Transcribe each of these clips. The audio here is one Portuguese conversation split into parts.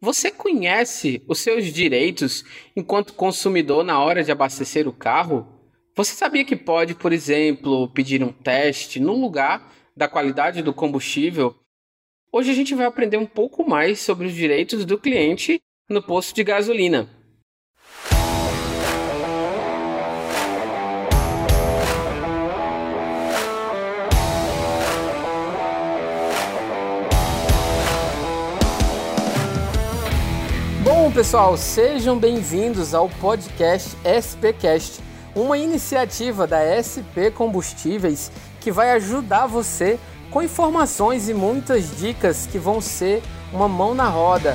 Você conhece os seus direitos enquanto consumidor na hora de abastecer o carro? Você sabia que pode, por exemplo, pedir um teste no lugar da qualidade do combustível? Hoje a gente vai aprender um pouco mais sobre os direitos do cliente no posto de gasolina. Bom, pessoal, sejam bem-vindos ao podcast SPcast, uma iniciativa da SP Combustíveis que vai ajudar você com informações e muitas dicas que vão ser uma mão na roda.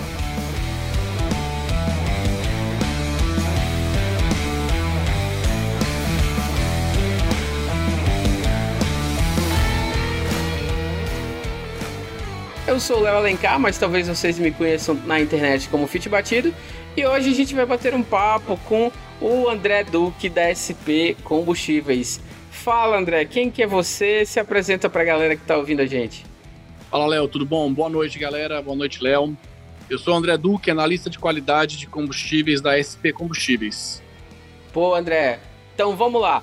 Eu sou o Léo Alencar, mas talvez vocês me conheçam na internet como Fit Batido. E hoje a gente vai bater um papo com o André Duque da SP Combustíveis. Fala André, quem que é você? Se apresenta para a galera que está ouvindo a gente. Fala Léo, tudo bom? Boa noite galera, boa noite Léo. Eu sou o André Duque, analista de qualidade de combustíveis da SP Combustíveis. Pô André, então vamos lá.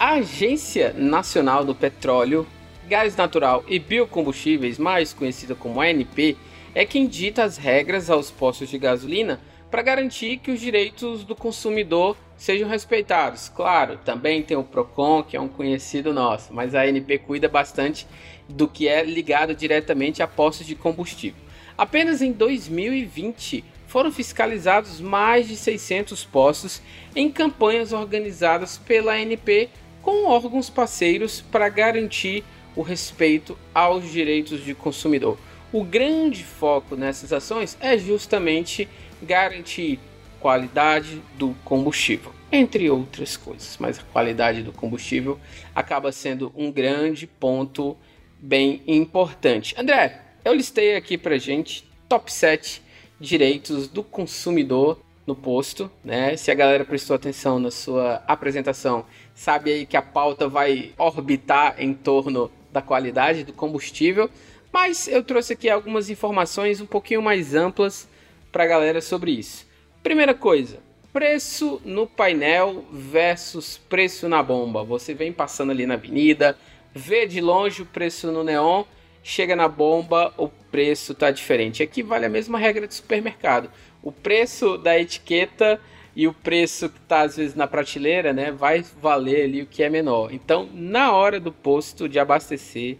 A Agência Nacional do Petróleo Gás natural e biocombustíveis, mais conhecida como ANP, é quem dita as regras aos postos de gasolina para garantir que os direitos do consumidor sejam respeitados. Claro, também tem o Procon, que é um conhecido nosso, mas a ANP cuida bastante do que é ligado diretamente a postos de combustível. Apenas em 2020 foram fiscalizados mais de 600 postos em campanhas organizadas pela ANP com órgãos parceiros para garantir o respeito aos direitos de consumidor. O grande foco nessas ações é justamente garantir qualidade do combustível, entre outras coisas, mas a qualidade do combustível acaba sendo um grande ponto bem importante. André, eu listei aqui pra gente top 7 direitos do consumidor no posto, né? Se a galera prestou atenção na sua apresentação, sabe aí que a pauta vai orbitar em torno da qualidade do combustível, mas eu trouxe aqui algumas informações um pouquinho mais amplas para a galera sobre isso. Primeira coisa, preço no painel versus preço na bomba. Você vem passando ali na avenida, vê de longe o preço no neon, chega na bomba, o preço tá diferente. Aqui vale a mesma regra de supermercado. O preço da etiqueta e o preço que está às vezes na prateleira, né, vai valer ali o que é menor. Então, na hora do posto de abastecer,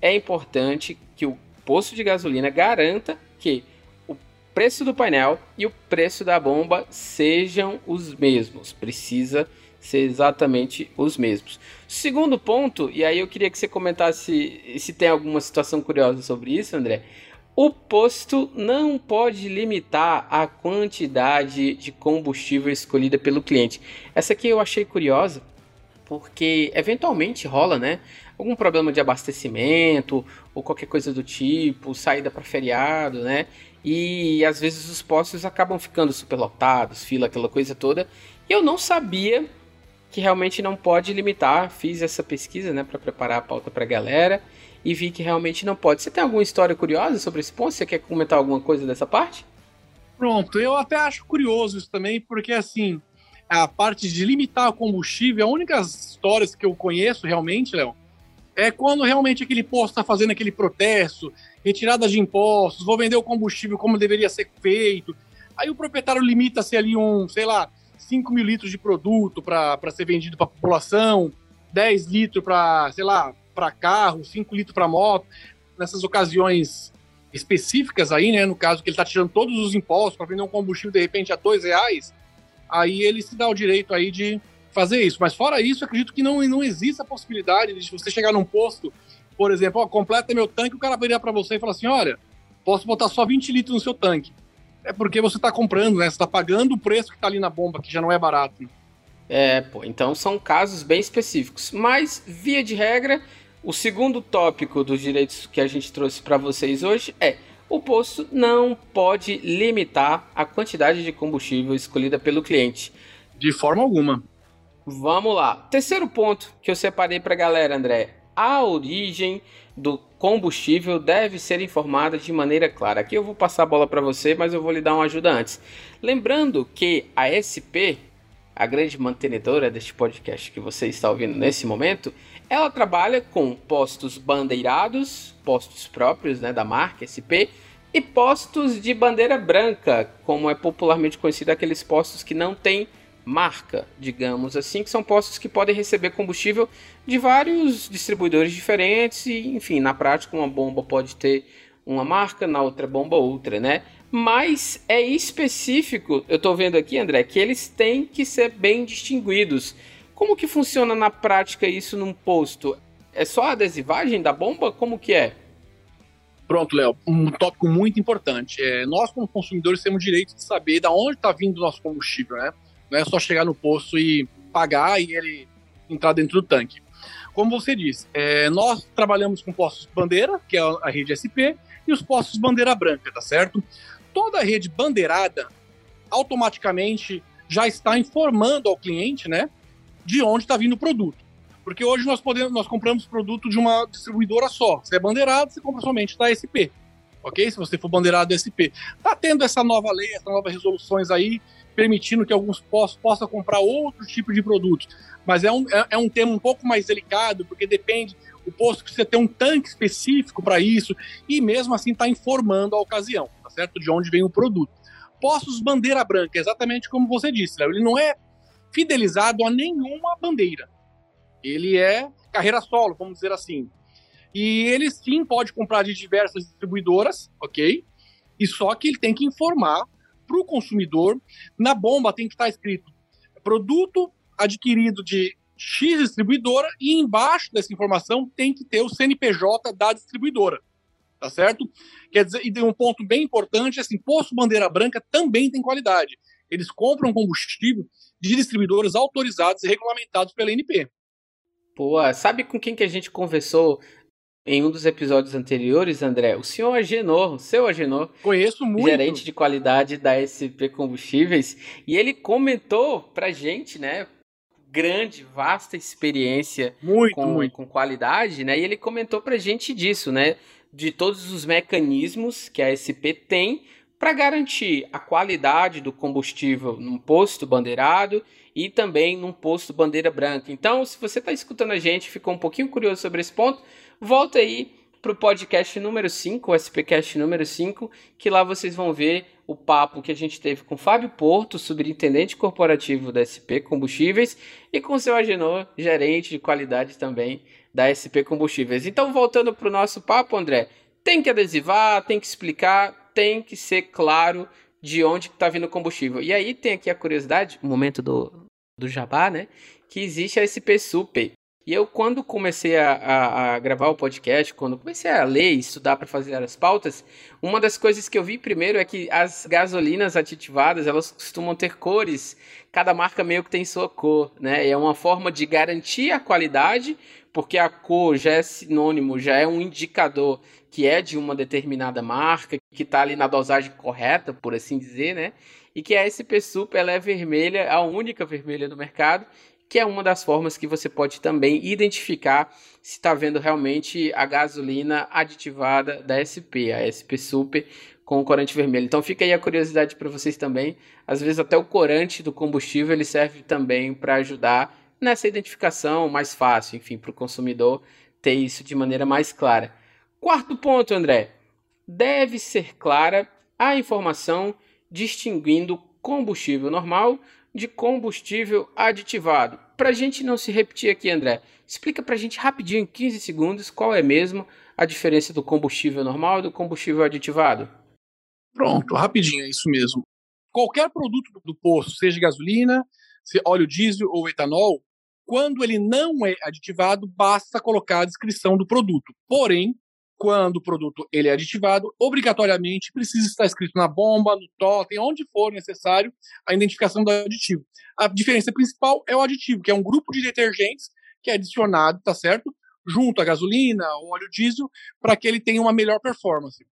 é importante que o posto de gasolina garanta que o preço do painel e o preço da bomba sejam os mesmos. Precisa ser exatamente os mesmos. Segundo ponto, e aí eu queria que você comentasse se tem alguma situação curiosa sobre isso, André, o posto não pode limitar a quantidade de combustível escolhida pelo cliente. Essa aqui eu achei curiosa, porque eventualmente rola, né? Algum problema de abastecimento ou qualquer coisa do tipo, saída para feriado, né? E às vezes os postos acabam ficando superlotados, fila, aquela coisa toda. E eu não sabia que realmente não pode limitar. Fiz essa pesquisa, né, para preparar a pauta para a galera e vi que realmente não pode. Você tem alguma história curiosa sobre esse ponto? Você quer comentar alguma coisa dessa parte? Pronto, eu até acho curioso isso também, porque assim, a parte de limitar o combustível, a única histórias que eu conheço realmente, Léo, é quando realmente aquele posto está fazendo aquele protesto, retirada de impostos, vou vender o combustível como deveria ser feito. Aí o proprietário limita-se ali um, sei lá, 5 mil litros de produto para ser vendido para a população, 10 litros para, sei lá, para carro, 5 litros para moto, nessas ocasiões específicas aí, né? No caso que ele está tirando todos os impostos para vender um combustível de repente a dois reais, aí ele se dá o direito aí de fazer isso. Mas fora isso, acredito que não, não existe a possibilidade de você chegar num posto, por exemplo, ó, completa meu tanque, o cara viria para você e falar assim, olha, posso botar só 20 litros no seu tanque. É porque você está comprando, né? Você está pagando o preço que está ali na bomba, que já não é barato. É, pô, então são casos bem específicos. Mas, via de regra, o segundo tópico dos direitos que a gente trouxe para vocês hoje é: o posto não pode limitar a quantidade de combustível escolhida pelo cliente. De forma alguma. Vamos lá. Terceiro ponto que eu separei para a galera, André: a origem do combustível deve ser informada de maneira clara. Aqui eu vou passar a bola para você, mas eu vou lhe dar uma ajuda antes. Lembrando que a SP, a grande mantenedora deste podcast que você está ouvindo nesse momento, ela trabalha com postos bandeirados, postos próprios né, da marca SP, e postos de bandeira branca, como é popularmente conhecido aqueles postos que não têm marca, digamos assim, que são postos que podem receber combustível de vários distribuidores diferentes e, enfim, na prática uma bomba pode ter uma marca, na outra bomba outra, né? Mas é específico, eu estou vendo aqui, André, que eles têm que ser bem distinguidos. Como que funciona na prática isso num posto? É só a adesivagem da bomba? Como que é? Pronto, Léo, um tópico muito importante. É, nós, como consumidores, temos direito de saber de onde está vindo o nosso combustível, né? Não é só chegar no posto e pagar e ele entrar dentro do tanque. Como você disse, é, nós trabalhamos com postos bandeira, que é a rede SP, e os postos bandeira branca, tá certo? Toda a rede bandeirada automaticamente já está informando ao cliente, né, de onde está vindo o produto. Porque hoje nós podemos, nós compramos produto de uma distribuidora só. Se é bandeirado, você compra somente da SP. Ok? Se você for bandeirado SP. Tá tendo essa nova lei, essas novas resoluções aí, permitindo que alguns postos possam comprar outro tipo de produtos. Mas é um, é, é um tema um pouco mais delicado, porque depende o posto que você tem um tanque específico para isso, e mesmo assim está informando a ocasião, tá certo? De onde vem o produto. Postos bandeira branca, exatamente como você disse, Léo, ele não é fidelizado a nenhuma bandeira. Ele é carreira solo, vamos dizer assim. E ele sim pode comprar de diversas distribuidoras, ok? E só que ele tem que informar para o consumidor. Na bomba tem que estar escrito produto adquirido de X distribuidora e embaixo dessa informação tem que ter o CNPJ da distribuidora. Tá certo? Quer dizer, e um ponto bem importante, assim, posto bandeira branca também tem qualidade. Eles compram combustível de distribuidores autorizados e regulamentados pela NP. Pô, sabe com quem que a gente conversou em um dos episódios anteriores, André, o senhor Agenor, o seu Agenor, conheço muito, gerente de qualidade da SP Combustíveis, e ele comentou pra gente, né, grande, vasta experiência muito, com, muito. com qualidade, né, e ele comentou pra gente disso, né, de todos os mecanismos que a SP tem para garantir a qualidade do combustível num posto bandeirado e também num posto bandeira branca. Então, se você está escutando a gente, ficou um pouquinho curioso sobre esse ponto, volta aí para o podcast número 5, o SPcast número 5, que lá vocês vão ver o papo que a gente teve com Fábio Porto, superintendente corporativo da SP Combustíveis, e com seu Agenor, gerente de qualidade também da SP Combustíveis. Então, voltando para o nosso papo, André, tem que adesivar, tem que explicar, tem que ser claro de onde está vindo o combustível. E aí tem aqui a curiosidade, o momento do, do jabá, né? Que existe a SP Super. E eu, quando comecei a, a, a, gravar o podcast, quando comecei a ler e estudar para fazer as pautas, uma das coisas que eu vi primeiro é que as gasolinas aditivadas, elas costumam ter cores. Cada marca meio que tem sua cor, né? E é uma forma de garantir a qualidade, porque a cor já é sinônimo, já é um indicador que é de uma determinada marca, que está ali na dosagem correta, por assim dizer, né? E que a SP Super ela é vermelha, a única vermelha do mercado, que é uma das formas que você pode também identificar se está vendo realmente a gasolina aditivada da SP, a SP Super com o corante vermelho. Então fica aí a curiosidade para vocês também. Às vezes até o corante do combustível ele serve também para ajudar nessa identificação mais fácil, enfim, para o consumidor ter isso de maneira mais clara. Quarto ponto, André. Deve ser clara a informação distinguindo combustível normal de combustível aditivado. Para a gente não se repetir aqui, André, explica para a gente rapidinho, em 15 segundos, qual é mesmo a diferença do combustível normal e do combustível aditivado. Pronto, rapidinho, é isso mesmo. Qualquer produto do posto, seja gasolina, óleo diesel ou etanol, quando ele não é aditivado, basta colocar a descrição do produto. Porém, quando o produto ele é aditivado, obrigatoriamente precisa estar escrito na bomba, no totem, onde for necessário, a identificação do aditivo. A diferença principal é o aditivo, que é um grupo de detergentes que é adicionado, tá certo? Junto à gasolina, ao óleo diesel, para que ele tenha uma melhor performance.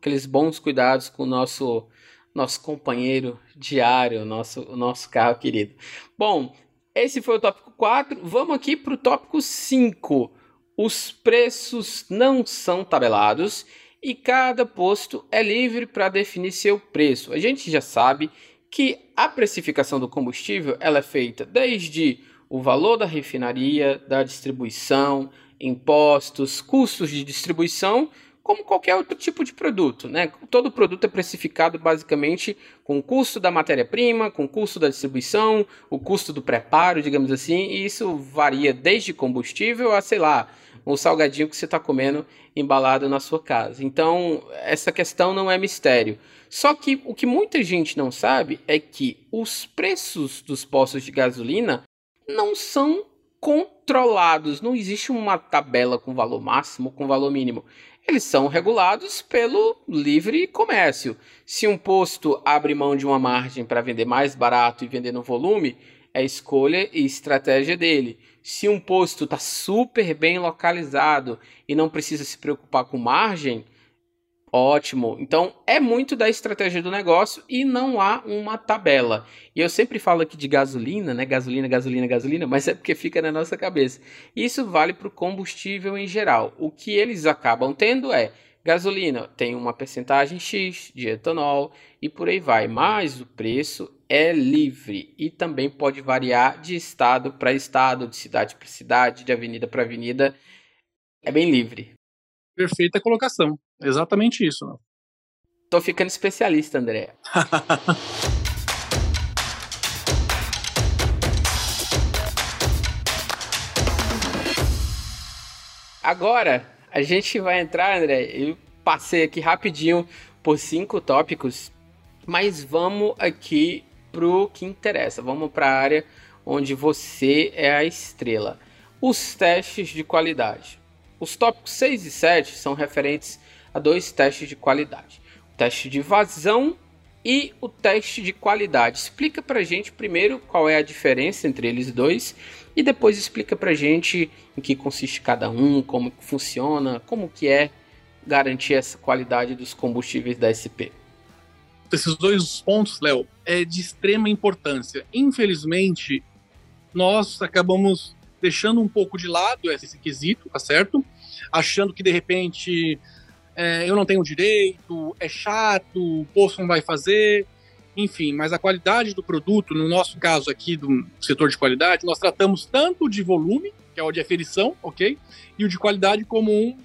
Aqueles bons cuidados com o nosso nosso companheiro diário, nosso, nosso carro querido. Bom, esse foi o tópico 4. Vamos aqui para o tópico 5 Os preços não são tabelados e cada posto é livre para definir seu preço. A gente já sabe que a precificação do combustível ela é feita desde o valor da refinaria, da distribuição, impostos, custos de distribuição, como qualquer outro tipo de produto, né? Todo produto é precificado basicamente com o custo da matéria-prima, com o custo da distribuição, o custo do preparo, digamos assim, e isso varia desde combustível a, sei lá, o salgadinho que você está comendo embalado na sua casa. Então, essa questão não é mistério. Só que o que muita gente não sabe é que os preços dos postos de gasolina não são controlados. Não existe uma tabela com valor máximo, com valor mínimo. Eles são regulados pelo livre comércio. Se um posto abre mão de uma margem para vender mais barato e vender no volume, é escolha e estratégia dele. Se um posto está super bem localizado e não precisa se preocupar com margem, Ótimo. Então é muito da estratégia do negócio e não há uma tabela. E eu sempre falo aqui de gasolina, né? Gasolina, gasolina, gasolina, mas é porque fica na nossa cabeça. Isso vale para o combustível em geral. O que eles acabam tendo é gasolina tem uma percentagem X de etanol e por aí vai, mas o preço é livre e também pode variar de estado para estado, de cidade para cidade, de avenida para avenida. É bem livre. Perfeita colocação. Exatamente isso. Tô ficando especialista, André. Agora, a gente vai entrar, André. Eu passei aqui rapidinho por cinco tópicos, mas vamos aqui pro que interessa. Vamos para a área onde você é a estrela. Os testes de qualidade. Os tópicos 6 e 7 são referentes a dois testes de qualidade: o teste de vazão e o teste de qualidade. Explica para gente primeiro qual é a diferença entre eles dois e depois explica para gente em que consiste cada um, como funciona, como que é garantir essa qualidade dos combustíveis da SP. Esses dois pontos, Léo, é de extrema importância. Infelizmente, nós acabamos deixando um pouco de lado esse quesito, tá certo? Achando que de repente é, eu não tenho direito, é chato, o posto não vai fazer, enfim, mas a qualidade do produto, no nosso caso aqui do setor de qualidade, nós tratamos tanto de volume, que é o de aferição, ok? E o de qualidade como um,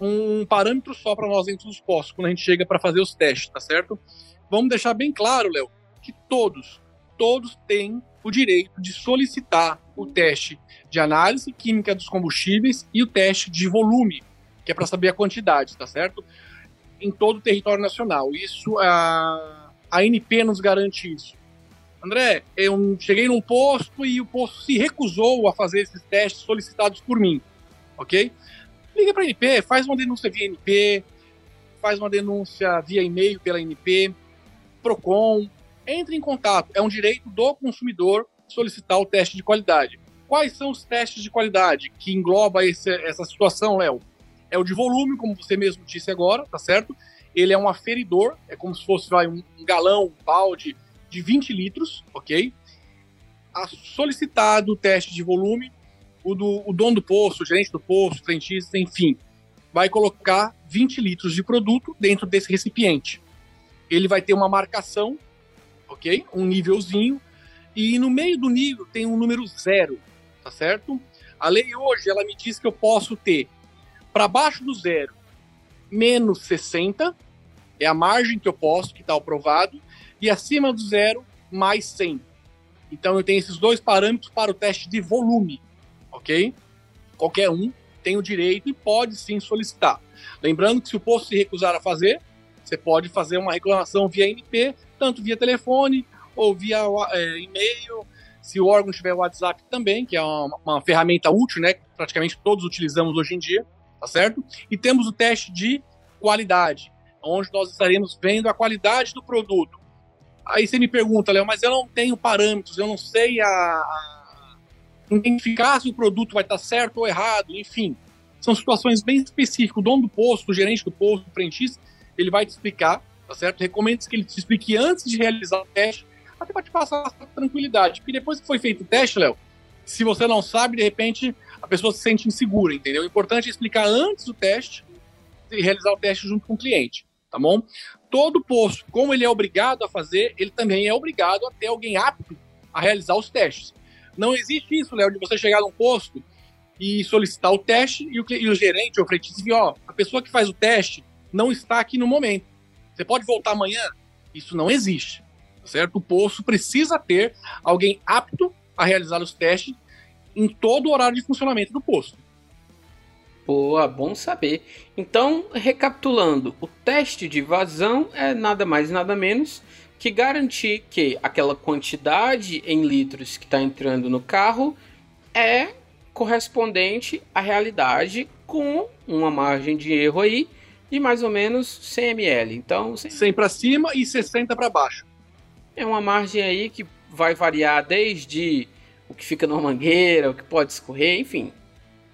um parâmetro só para nós dentro dos postos, quando a gente chega para fazer os testes, tá certo? Vamos deixar bem claro, Léo, que todos, todos têm o direito de solicitar o teste de análise química dos combustíveis e o teste de volume, que é para saber a quantidade, tá certo? Em todo o território nacional. Isso, a, a NP nos garante isso. André, eu cheguei num posto e o posto se recusou a fazer esses testes solicitados por mim, ok? Liga para a NP, faz uma denúncia via NP, faz uma denúncia via e-mail pela NP, PROCON, entre em contato. É um direito do consumidor solicitar o teste de qualidade. Quais são os testes de qualidade que engloba esse, essa situação, Léo? É o de volume, como você mesmo disse agora, tá certo? Ele é um aferidor, é como se fosse vai, um, galão, um balde de 20 litros, ok? A solicitado o teste de volume, o, do, o dono do posto, o gerente do posto, o frentista, enfim, vai colocar 20 litros de produto dentro desse recipiente. Ele vai ter uma marcação ok? Um nívelzinho. E no meio do nível tem um número zero, tá certo? A lei hoje, ela me diz que eu posso ter para baixo do zero, menos 60, é a margem que eu posso, que está aprovado, e acima do zero, mais 100. Então eu tenho esses dois parâmetros para o teste de volume, ok? Qualquer um tem o direito e pode sim solicitar. Lembrando que se o posto se recusar a fazer, você pode fazer uma reclamação via NP tanto via telefone ou via é, e-mail. Se o órgão tiver WhatsApp também, que é uma, uma, ferramenta útil, né? Que praticamente todos utilizamos hoje em dia, tá certo? E temos o teste de qualidade, onde nós estaremos vendo a qualidade do produto. Aí você me pergunta, Léo, mas eu não tenho parâmetros, eu não sei a identificar se o produto vai estar certo ou errado, enfim. São situações bem específicas. O dono do posto, o gerente do posto, o frentista, ele vai te explicar tá certo? Recomendo que ele te explique antes de realizar o teste, até para te passar tranquilidade. Porque depois que foi feito o teste, Léo, se você não sabe, de repente, a pessoa se sente insegura, entendeu? O importante é explicar antes do teste e realizar o teste junto com o cliente, tá bom? Todo posto, como ele é obrigado a fazer, ele também é obrigado a ter alguém apto a realizar os testes. Não existe isso, Léo, de você chegar num posto e solicitar o teste e o, e o gerente ou o frentista dizer, ó, a pessoa que faz o teste não está aqui no momento. Você pode voltar amanhã? Isso não existe, certo? O posto precisa ter alguém apto a realizar os testes em todo o horário de funcionamento do posto. Boa, bom saber. Então, recapitulando, o teste de vazão é nada mais nada menos que garantir que aquela quantidade em litros que está entrando no carro é correspondente à realidade com uma margem de erro aí de mais ou menos 100 ml. Então, 100, 100 para cima e 60 para baixo. É uma margem aí que vai variar desde o que fica na mangueira, o que pode escorrer, enfim.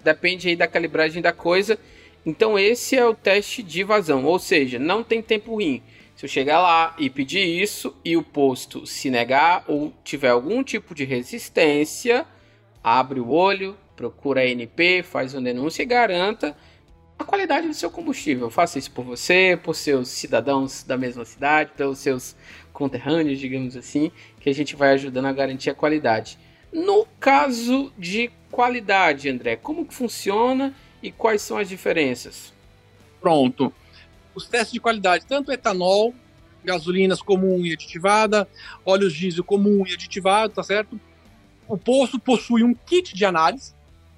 Depende aí da calibragem da coisa. Então esse é o teste de vazão, ou seja, não tem tempo ruim. Se eu chegar lá e pedir isso e o posto se negar ou tiver algum tipo de resistência, abre o olho, procura a NP, faz uma denúncia e garanta a qualidade do seu combustível. Faça isso por você, por seus cidadãos da mesma cidade, pelos seus conterrâneos, digamos assim, que a gente vai ajudando a garantir a qualidade. No caso de qualidade, André, como que funciona e quais são as diferenças? Pronto os testes de qualidade, tanto etanol, gasolinas comum e aditivada, óleos diesel comum e aditivado, tá certo? O poço possui um kit de análise,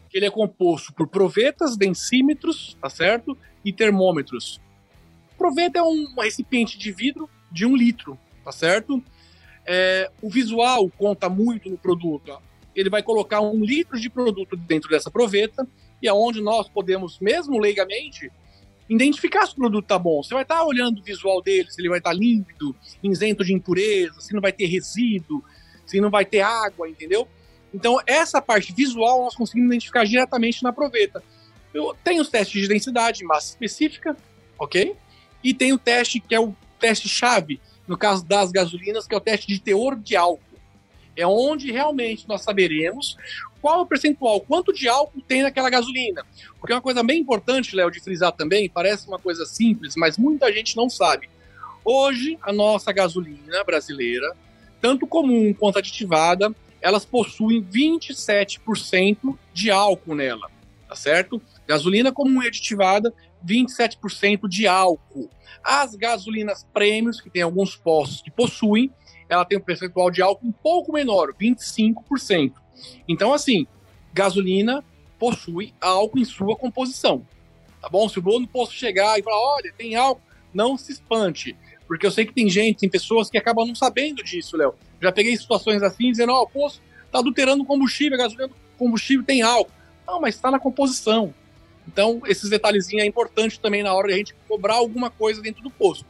que ele é composto por provetas, densímetros, tá certo? E termômetros. Proveta é um recipiente de vidro de um litro, tá certo? É, o visual conta muito no produto. Ele vai colocar um litro de produto dentro dessa proveta e aonde nós podemos, mesmo leigamente, identificar se o produto tá bom. Você vai estar tá olhando o visual dele, se ele vai estar tá límpido, isento de impureza, se não vai ter resíduo, se não vai ter água, entendeu? Então, essa parte visual nós conseguimos identificar diretamente na proveta. Eu tenho os testes de densidade, massa específica, ok? E tem o teste que é o teste-chave, no caso das gasolinas, que é o teste de teor de álcool. É onde realmente nós saberemos qual o percentual, quanto de álcool tem naquela gasolina. Porque é uma coisa bem importante, Léo, de frisar também, parece uma coisa simples, mas muita gente não sabe. Hoje, a nossa gasolina brasileira, tanto comum quanto aditivada, elas possuem 27% de álcool nela, tá certo? Gasolina comum e aditivada, 27% de álcool. As gasolinas prêmios, que tem alguns postos que possuem, ela tem um percentual de álcool um pouco menor, 25%. Então, assim, gasolina possui álcool em sua composição. Tá bom? Se o dono posto chegar e falar, olha, tem álcool, não se espante. Porque eu sei que tem gente, tem pessoas que acabam não sabendo disso, Léo. Já peguei situações assim, dizendo, ó, oh, o posto tá adulterando combustível, a gasolina combustível tem álcool. Não, mas está na composição. Então, esses detalhezinhos é importante também na hora de a gente cobrar alguma coisa dentro do posto.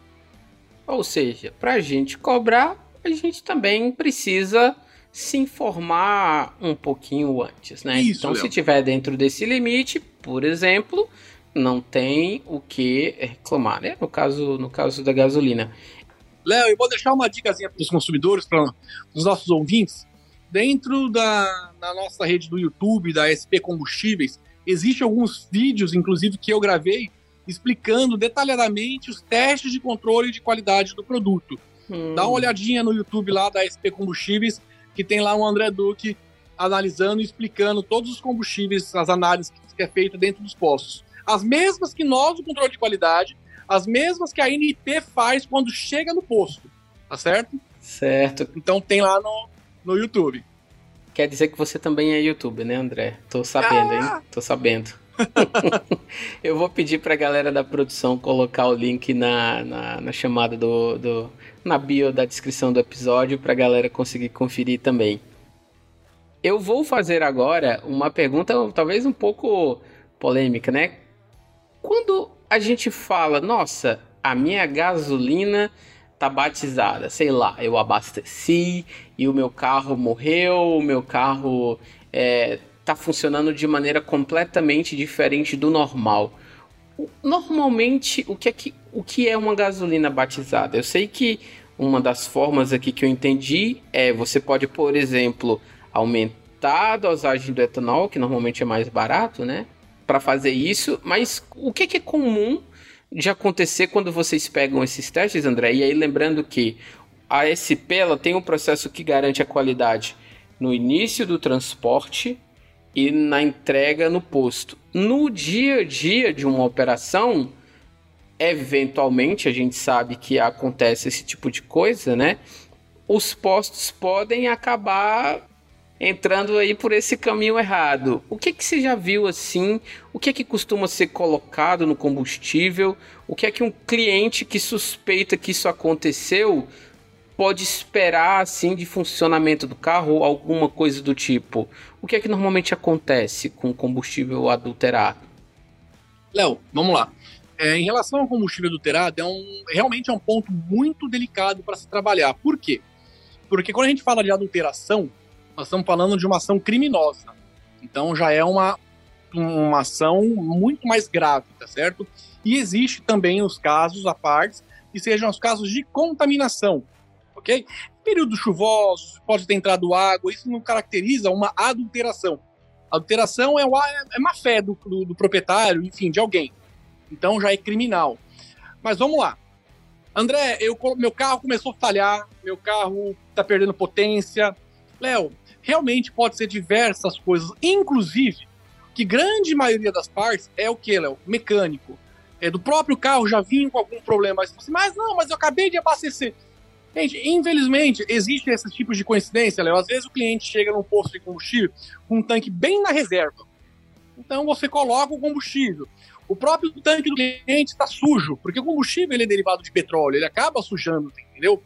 Ou seja, para a gente cobrar, a gente também precisa se informar um pouquinho antes, né? Isso, então, Léo. se tiver dentro desse limite, por exemplo, não tem o que reclamar, né? No caso, no caso da gasolina. Léo, eu vou deixar uma dicasinha para os consumidores, para os nossos ouvintes. Dentro da, da nossa rede do YouTube, da SP Combustíveis, existem alguns vídeos, inclusive, que eu gravei explicando detalhadamente os testes de controle de qualidade do produto. Hum. Dá uma olhadinha no YouTube lá da SP Combustíveis, que tem lá o André Duque analisando e explicando todos os combustíveis, as análises que é feita dentro dos postos. As mesmas que nós, o controle de qualidade, as mesmas que a NIP faz quando chega no posto, tá certo? Certo. Então tem lá no, no YouTube. Quer dizer que você também é YouTube, né, André? Tô sabendo, ah! hein? Tô sabendo. eu vou pedir pra galera da produção colocar o link na, na, na chamada do, do, na bio da descrição do episódio pra galera conseguir conferir também. Eu vou fazer agora uma pergunta talvez um pouco polêmica, né? Quando a gente fala, nossa, a minha gasolina tá batizada, sei lá, eu abasteci e o meu carro morreu, o meu carro é, tá funcionando de maneira completamente diferente do normal. Normalmente, o que é que o que é uma gasolina batizada? Eu sei que uma das formas aqui que eu entendi é você pode, por exemplo, aumentar a dosagem do etanol, que normalmente é mais barato, né? Para fazer isso, mas o que, que é comum de acontecer quando vocês pegam esses testes, André? E aí lembrando que a SP ela tem um processo que garante a qualidade no início do transporte e na entrega no posto. No dia a dia de uma operação, eventualmente a gente sabe que acontece esse tipo de coisa, né? Os postos podem acabar entrando aí por esse caminho errado. O que que você já viu assim? O que é que costuma ser colocado no combustível? O que é que um cliente que suspeita que isso aconteceu pode esperar assim de funcionamento do carro alguma coisa do tipo? O que é que normalmente acontece com combustível adulterado? Léo, vamos lá. É, em relação ao combustível adulterado, é um, realmente é um ponto muito delicado para se trabalhar. Por quê? Porque quando a gente fala de adulteração, nós estamos falando de uma ação criminosa. Então já é uma, uma ação muito mais grave, tá certo? E existe também os casos à parte, que sejam os casos de contaminação ok? Períodos chuvosos, pode ter entrado água, isso não caracteriza uma adulteração. Adulteração é, é má fé do, do, do proprietário, enfim, de alguém. Então já é criminal. Mas vamos lá. André, eu, meu carro começou a falhar, meu carro está perdendo potência. Léo, realmente pode ser diversas coisas, inclusive que grande maioria das partes é o que, Léo? Mecânico. É, do próprio carro já vinha com algum problema. Mas, mas não, mas eu acabei de abastecer. Gente, infelizmente, existe esses tipos de coincidência, Léo. Às vezes o cliente chega num posto de combustível com um tanque bem na reserva. Então você coloca o combustível. O próprio tanque do cliente está sujo, porque o combustível ele é derivado de petróleo, ele acaba sujando, entendeu?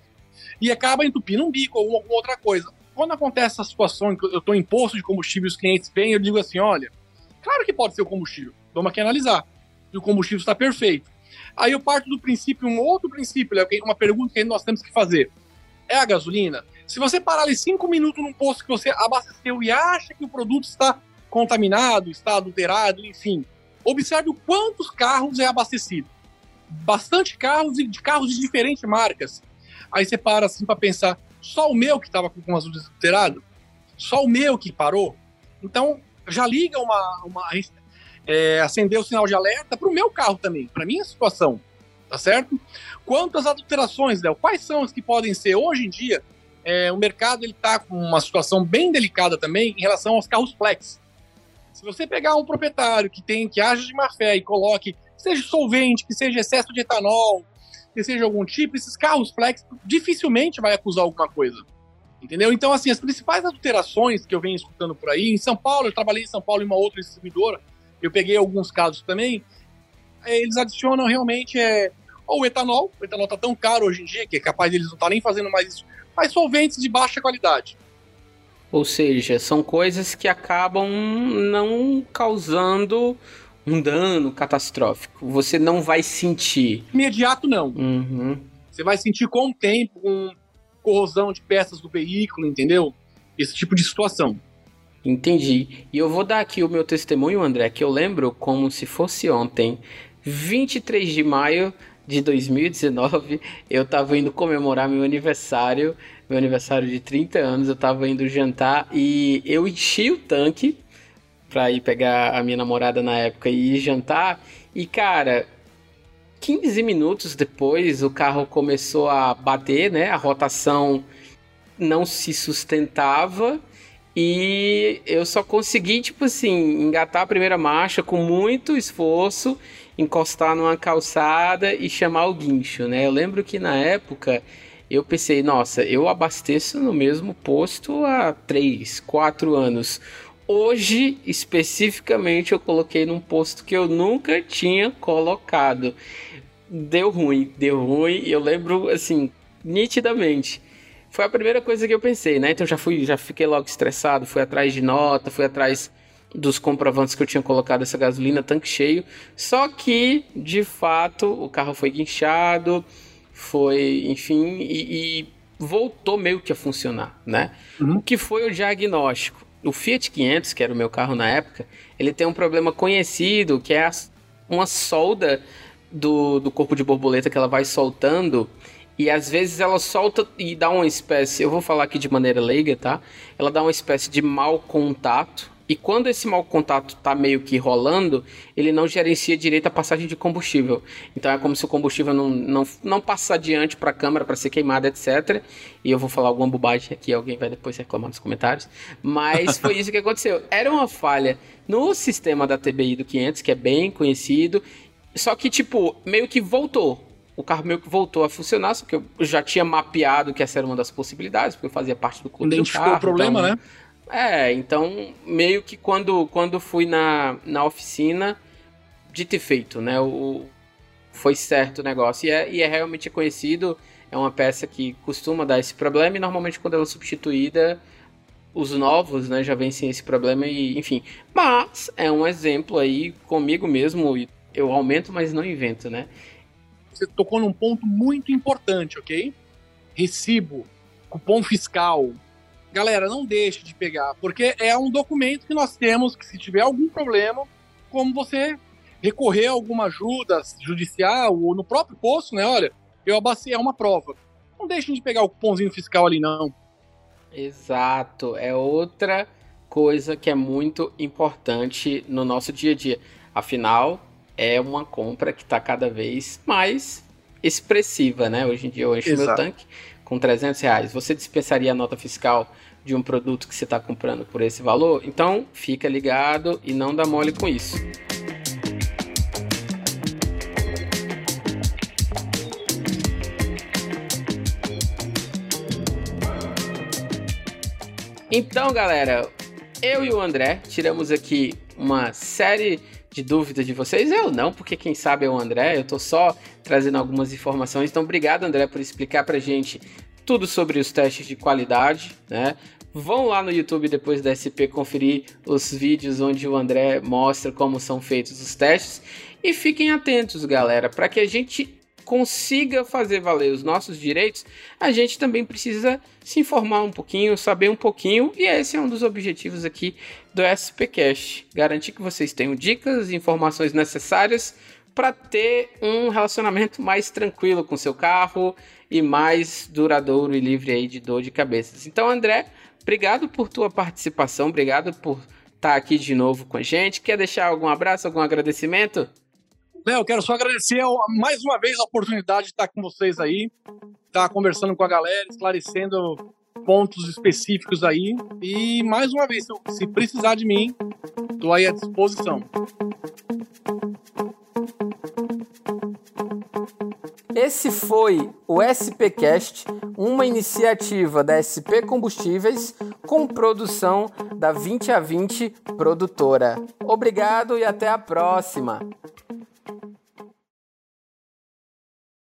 E acaba entupindo um bico ou alguma outra coisa. Quando acontece essa situação que eu estou em posto de combustível e os clientes vêm, eu digo assim: olha, claro que pode ser o combustível, vamos aqui analisar. E o combustível está perfeito. Aí eu parto do princípio, um outro princípio, uma pergunta que nós temos que fazer. É a gasolina? Se você parar ali cinco minutos num posto que você abasteceu e acha que o produto está contaminado, está adulterado, enfim, observe o quantos carros é abastecido. Bastante carros e de carros de diferentes marcas. Aí você para assim para pensar, só o meu que estava com azul adulterado? Só o meu que parou? Então, já liga uma, uma é, acender o sinal de alerta para o meu carro também, para minha situação, tá certo? Quanto às adulterações, Léo, quais são as que podem ser hoje em dia? É, o mercado ele está com uma situação bem delicada também em relação aos carros flex. Se você pegar um proprietário que tem que age de má fé e coloque, seja solvente, que seja excesso de etanol, que seja algum tipo, esses carros flex dificilmente vai acusar alguma coisa. Entendeu? Então, assim, as principais adulterações que eu venho escutando por aí, em São Paulo, eu trabalhei em São Paulo em uma outra distribuidora, eu peguei alguns casos também, é, eles adicionam realmente é, ou o etanol, o etanol está tão caro hoje em dia que é capaz de eles não estar tá nem fazendo mais isso, mas solventes de baixa qualidade. Ou seja, são coisas que acabam não causando um dano catastrófico. Você não vai sentir. Imediato, não. Uhum. Você vai sentir com o tempo, com corrosão de peças do veículo, entendeu? Esse tipo de situação. Entendi. E eu vou dar aqui o meu testemunho, André, que eu lembro como se fosse ontem, 23 de maio de 2019, eu tava indo comemorar meu aniversário, meu aniversário de 30 anos, eu tava indo jantar e eu enchi o tanque pra ir pegar a minha namorada na época e jantar. E cara, 15 minutos depois o carro começou a bater, né? A rotação não se sustentava e eu só consegui, tipo assim, engatar a primeira marcha com muito esforço, encostar numa calçada e chamar o guincho, né? Eu lembro que na época eu pensei, nossa, eu abasteço no mesmo posto há 3, 4 anos. Hoje, especificamente, eu coloquei num posto que eu nunca tinha colocado. Deu ruim, deu ruim, eu lembro, assim, nitidamente foi a primeira coisa que eu pensei, né? Então já fui, já fiquei logo estressado, fui atrás de nota, fui atrás dos comprovantes que eu tinha colocado essa gasolina, tanque cheio. Só que, de fato, o carro foi guinchado, foi, enfim, e, e voltou meio que a funcionar, né? Uhum. O que foi o diagnóstico? O Fiat 500, que era o meu carro na época, ele tem um problema conhecido, que é uma solda do, do corpo de borboleta que ela vai soltando E às vezes ela solta e dá uma espécie, eu vou falar aqui de maneira leiga, tá? Ela dá uma espécie de mau contato e quando esse mau contato está meio que rolando, ele não gerencia direito a passagem de combustível. Então é como se o combustível não, não, não passa adiante para a câmara para ser queimada, etc. E eu vou falar alguma bobagem aqui, alguém vai depois reclamar nos comentários. Mas foi isso que aconteceu. Era uma falha no sistema da TBI do 500, que é bem conhecido. Só que, tipo, meio que voltou. O carro meio que voltou a funcionar, só que eu já tinha mapeado que essa era uma das possibilidades, porque eu fazia parte do clube Identificou do carro. o problema, então, né? É, então meio que quando, quando fui na, na oficina, dito e feito, né? O, foi certo o negócio. E é, e é realmente conhecido, é uma peça que costuma dar esse problema e normalmente quando ela é substituída, os novos né, já vencem esse problema e enfim. Mas é um exemplo aí comigo mesmo, eu aumento, mas não invento, né? Você tocou num ponto muito importante, ok? Recibo, cupom fiscal, galera, não deixe de pegar, porque é um documento que nós temos que se tiver algum problema, como você recorrer a alguma ajuda judicial ou no próprio posto, né? Olha, eu abastei é uma prova. Não deixem de pegar o cupomzinho fiscal ali, não. Exato, é outra coisa que é muito importante no nosso dia a dia. Afinal, é uma compra que está cada vez mais expressiva, né? Hoje em dia eu encho Exato. meu tanque com 300 reais. Você dispensaria a nota fiscal de um produto que você está comprando por esse valor, então fica ligado e não dá mole com isso. Então, galera, eu e o André tiramos aqui uma série de dúvidas de vocês. Eu não, porque quem sabe é o André. Eu tô só trazendo algumas informações. Então, obrigado, André, por explicar pra gente tudo sobre os testes de qualidade, né? Vão lá no YouTube depois da SP conferir os vídeos onde o André mostra como são feitos os testes. E fiquem atentos, galera, para que a gente consiga fazer valer os nossos direitos, a gente também precisa se informar um pouquinho, saber um pouquinho, e esse é um dos objetivos aqui do SPCast. Garantir que vocês tenham dicas e informações necessárias para ter um relacionamento mais tranquilo com seu carro e mais duradouro e livre aí de dor de cabeças. Então, André, obrigado por tua participação, obrigado por estar tá aqui de novo com a gente. Quer deixar algum abraço, algum agradecimento? Léo, quero só agradecer mais uma vez a oportunidade de estar com vocês aí, estar conversando com a galera, esclarecendo pontos específicos aí. E mais uma vez, se precisar de mim, estou aí à disposição. Esse foi o SPcast, uma iniciativa da SP Combustíveis com produção da 20 a 20 produtora. Obrigado e até a próxima.